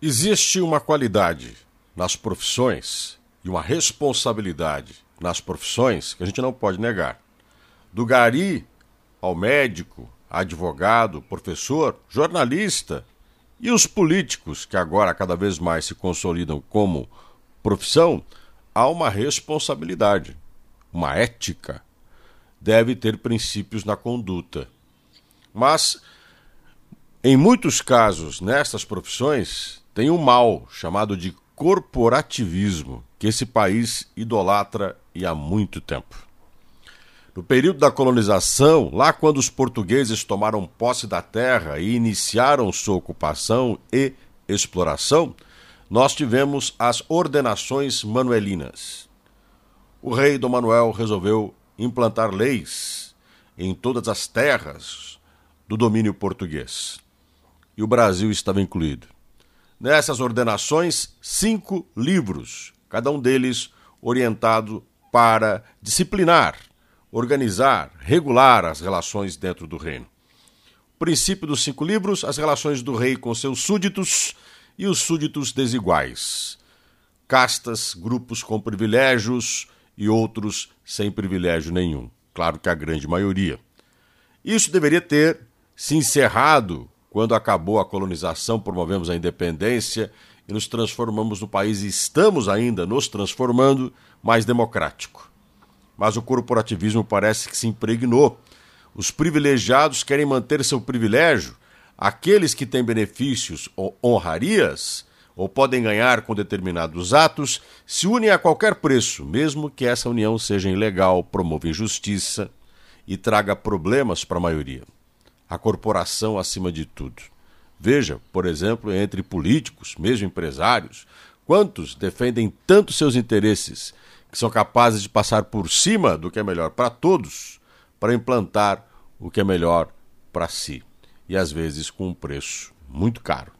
Existe uma qualidade nas profissões e uma responsabilidade nas profissões que a gente não pode negar. Do gari ao médico, advogado, professor, jornalista e os políticos, que agora cada vez mais se consolidam como profissão, há uma responsabilidade, uma ética. Deve ter princípios na conduta. Mas, em muitos casos, nestas profissões, tem um mal chamado de corporativismo, que esse país idolatra e há muito tempo. No período da colonização, lá quando os portugueses tomaram posse da terra e iniciaram sua ocupação e exploração, nós tivemos as ordenações manuelinas. O rei Dom Manuel resolveu implantar leis em todas as terras do domínio português. E o Brasil estava incluído nessas ordenações cinco livros, cada um deles orientado para disciplinar, organizar, regular as relações dentro do reino. O princípio dos cinco livros, as relações do rei com seus súditos e os súditos desiguais. Castas, grupos com privilégios e outros sem privilégio nenhum. Claro que a grande maioria. Isso deveria ter se encerrado quando acabou a colonização, promovemos a independência e nos transformamos no país e estamos ainda nos transformando mais democrático. Mas o corporativismo parece que se impregnou. Os privilegiados querem manter seu privilégio, aqueles que têm benefícios ou honrarias ou podem ganhar com determinados atos, se unem a qualquer preço, mesmo que essa união seja ilegal, promova injustiça e traga problemas para a maioria a corporação acima de tudo. Veja, por exemplo, entre políticos, mesmo empresários, quantos defendem tanto seus interesses que são capazes de passar por cima do que é melhor para todos para implantar o que é melhor para si, e às vezes com um preço muito caro.